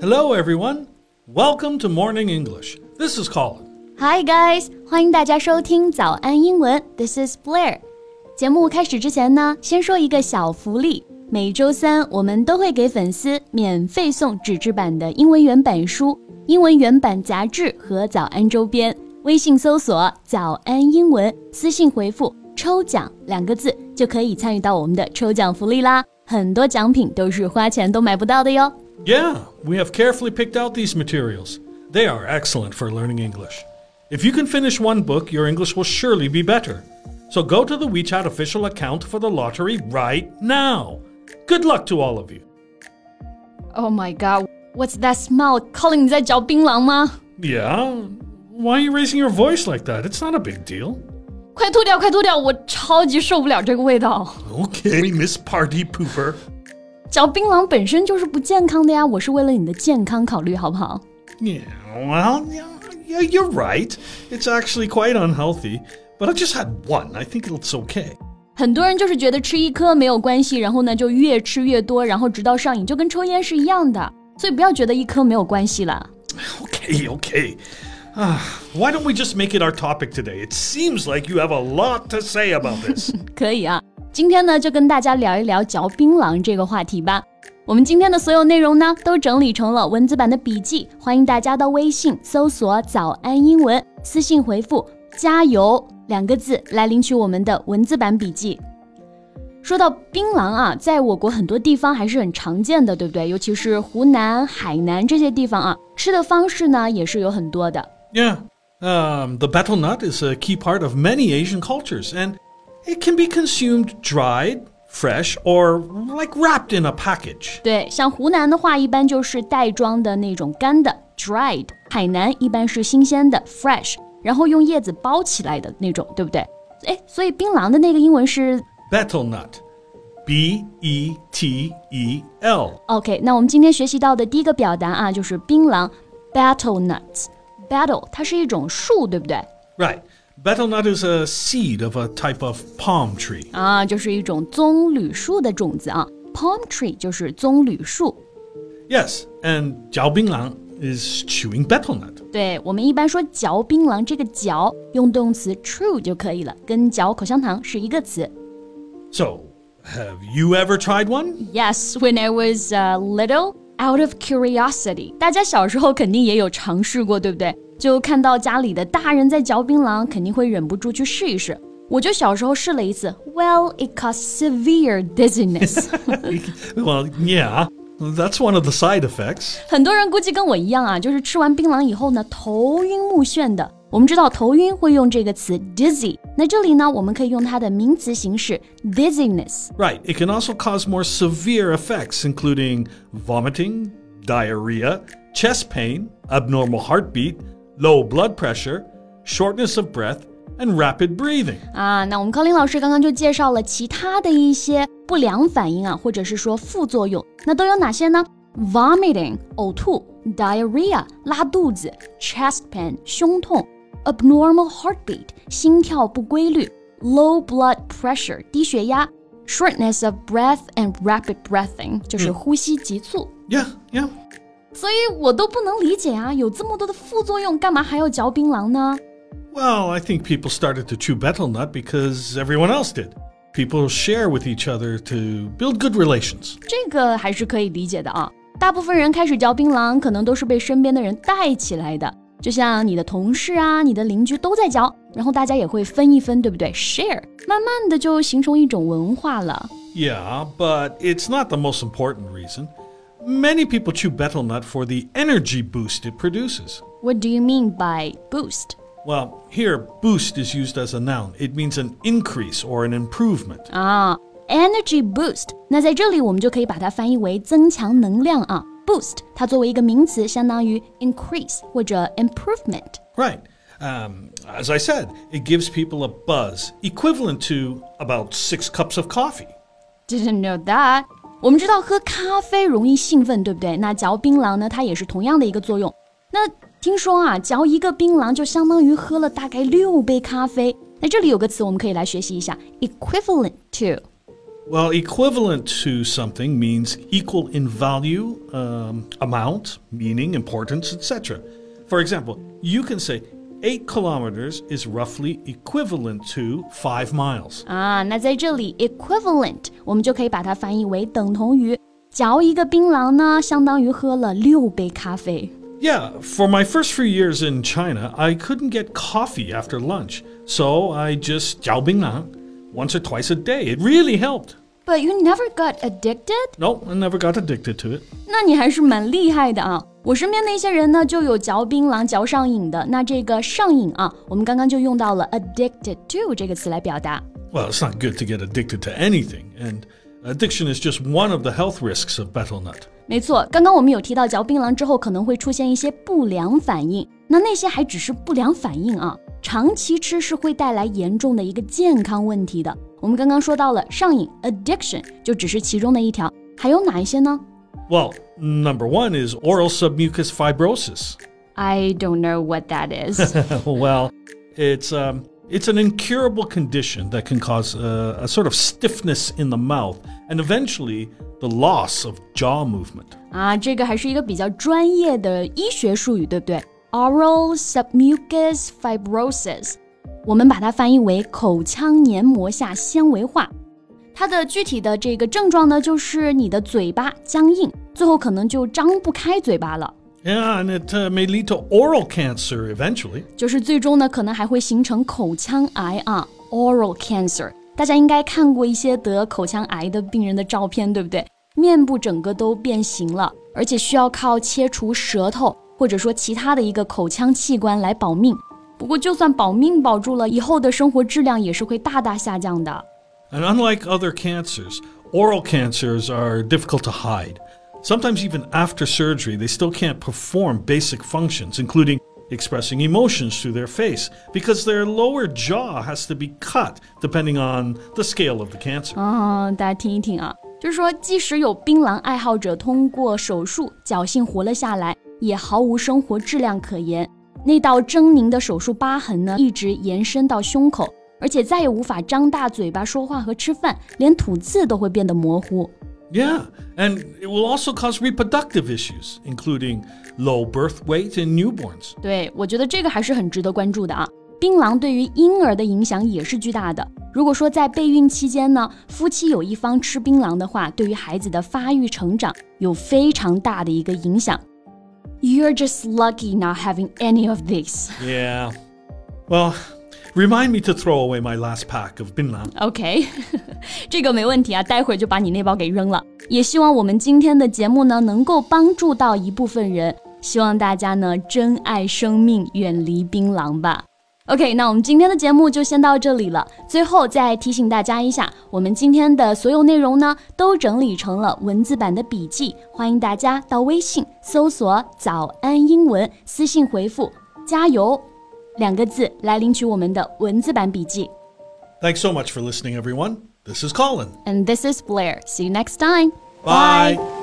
Hello, everyone. Welcome to Morning English. This is Colin. Hi guys，欢迎大家收听早安英文。This is Blair。节目开始之前呢，先说一个小福利。每周三我们都会给粉丝免费送纸质版的英文原版书、英文原版杂志和早安周边。微信搜索“早安英文”，私信回复“抽奖两个字就可以参与到我们的抽奖福利啦，很多奖品都是花钱都买不到的哟。Yeah, we have carefully picked out these materials. They are excellent for learning English. If you can finish one book, your English will surely be better. So go to the WeChat official account for the lottery right now. Good luck to all of you. Oh my god, what's that smell? Colin 你在嚼槟榔吗? Yeah. Why are you raising your voice like that? It's not a big deal. 快吐掉，快吐掉！我超级受不了这个味道。Okay, Miss Party Pooper. 嚼槟榔本身就是不健康的呀，我是为了你的健康考虑，好不好？Yeah, well, yeah, you're right. It's actually quite unhealthy, but I just had one. I think it's okay. 很多人就是觉得吃一颗没有关系，然后呢就越吃越多，然后直到上瘾，就跟抽烟是一样的。所以不要觉得一颗没有关系了。Okay, okay. Ah, why don't we just make it our topic today? It seems like you have a lot to say about this. 可以啊，今天呢就跟大家聊一聊嚼槟榔这个话题吧。我们今天的所有内容呢都整理成了文字版的笔记，欢迎大家到微信搜索“早安英文”，私信回复“加油”两个字来领取我们的文字版笔记。说到槟榔啊，在我国很多地方还是很常见的，对不对？尤其是湖南、海南这些地方啊，吃的方式呢也是有很多的。yeah. Um, the betel nut is a key part of many Asian cultures, and it can be consumed dried, fresh, or like wrapped in a package. 对，像湖南的话，一般就是袋装的那种干的 （dried）；海南一般是新鲜的 （fresh），然后用叶子包起来的那种，对不对？哎，所以槟榔的那个英文是 Betel nut. B E T E L. OK。那我们今天学习到的第一个表达啊，就是槟榔 （battle nuts）。 battle 它是一种树，对不对？ Right. Betel nut is a seed of a type of palm tree. 啊，就是一种棕榈树的种子啊。palm tree 就是棕榈树。 Yes, and jiao binglang is chewing betel nut. 对我们一般说嚼槟榔，这个嚼用动词 chew 就可以了，跟嚼口香糖是一个词。 So, have you ever tried one? Yes, when I was uh, little, out of curiosity，大家小时候肯定也有尝试过，对不对？就看到家里的大人在嚼槟榔，肯定会忍不住去试一试。我就小时候试了一次，Well, it caused severe dizziness 。 well, yeah, that's one of the side effects. 很多人估计跟我一样啊，就是吃完槟榔以后呢，头晕目眩的。 我们知道头晕会用这个词 dizzy，那这里呢，我们可以用它的名词形式 dizziness。 Right, it can also cause more severe effects, including vomiting, diarrhea, chest pain, abnormal heartbeat, low blood pressure, shortness of breath, and rapid breathing. 啊，那我们康林老师刚刚就介绍了其他的一些不良反应啊，或者是说副作用，那都有哪些呢？Vomiting 呕吐，diarrhea 拉肚子，chest pain 胸痛 ，abnormal heartbeat 心跳不规律，low blood pressure 低血压，shortness of breath and rapid breathing 就是呼吸急促。 Yeah, yeah. 所以我都不能理解啊，有这么多的副作用，干嘛还要嚼槟榔呢？ Well, I think people started to chew betel nut because everyone else did. People share with each other to build good relations. 这个还是可以理解的啊。大部分人开始嚼槟榔，可能都是被身边的人带起来的。 就像你的同事啊、你的邻居都在嚼，然后大家也会分一分，对不对？Share，慢慢的就形成一种文化了。 Yeah, but it's not the most important reason. Many people chew betel nut for the energy boost it produces. What do you mean by boost？ Well, here, boost is used as a noun. It means an increase or an improvement. 啊，energy boost。那在这里我们就可以把它翻译为增强能量啊。 boost 它作为一个名词，相当于 increase 或者 improvement。 Right. Um, as I said, it gives people a buzz equivalent to about six cups of coffee. Didn't know that。我们知道喝咖啡容易兴奋，对不对？那嚼槟榔呢，它也是同样的一个作用。那听说啊，嚼一个槟榔就相当于喝了大概六杯咖啡。那这里有个词我们可以来学习一下，equivalent to。 Well, equivalent to something means equal in value, um, amount, meaning, importance, etc. For example, you can say 8 kilometers is roughly equivalent to 5 miles. 啊，那在这里 equivalent 我们就可以把它翻译为等同于。嚼一个槟榔呢，相当于喝了六杯咖啡。Yeah, for my first few years in China, I couldn't get coffee after lunch, so I just 嚼槟榔 once or twice a day. It really helped. But you never got addicted? No, I never got addicted to it. 那你还是蛮厉害的啊！我身边那些人呢，就有嚼槟榔嚼上瘾的。那这个上瘾啊，我们刚刚就用到了 addicted to 这个词来表达。Well, it's not good to get addicted to anything, and addiction is just one of the health risks of betel nut. 没错，刚刚我们有提到嚼槟榔之后可能会出现一些不良反应，那那些还只是不良反应啊， 长期吃是会带来严重的一个健康问题的。我们刚刚说到了上瘾 addiction，就只是其中的一条，还有哪一些呢？Well, number one is oral submucous fibrosis. I don't know what that is. well, it's um, it's an incurable condition that can cause a, a sort of stiffness in the mouth and eventually the loss of jaw movement. 啊，这个还是一个比较专业的医学术语，对不对 ？Oral submucous fibrosis 我们把它翻译为口腔黏膜下纤维化。它的具体的这个症状呢，就是你的嘴巴僵硬，最后可能就张不开嘴巴了。Yeah, and it uh, may lead to oral cancer eventually. 就是最终呢，可能还会形成口腔癌啊，oral cancer。大家应该看过一些得口腔癌的病人的照片，对不对？面部整个都变形了，而且需要靠切除舌头 或者说其他的一个口腔器官来保命。不过，就算保命保住了，以后的生活质量也是会大大下降的。And unlike other cancers, oral cancers are difficult to hide. Sometimes even after surgery, they still can't perform basic functions, including expressing emotions through their face, because their lower jaw has to be cut depending on the scale of the cancer. 嗯、大家听一听啊，就是说，即使有槟榔爱好者通过手术侥幸活了下来，也毫无生活质量可言。那道狰狞的手术疤痕呢，一直延伸到胸口，而且再也无法张大嘴巴说话和吃饭，连吐字都会变得模糊。Yeah, and it will also cause reproductive issues, including low birth weight in newborns. 对，我觉得这个还是很值得关注的啊。槟榔对于婴儿的影响也是巨大的。如果说在备孕期间呢，夫妻有一方吃槟榔的话，对于孩子的发育成长有非常大的一个影响。You're just lucky not having any of these. Yeah. Well, remind me to throw away my last pack of binlan. OK，这个没问题啊，待会儿就把你那包给扔了。也希望我们今天的节目呢，能够帮助到一部分人。希望大家呢，珍爱生命，远离槟榔吧。 OK，那我们今天的节目就先到这里了。最后再提醒大家一下，我们今天的所有内容呢，都整理成了文字版的笔记，欢迎大家到微信搜索“早安英文”，私信回复“加油”两个字来领取我们的文字版笔记。Thanks so much for listening, everyone. This is Colin. And this is Blair. See you next time. Bye.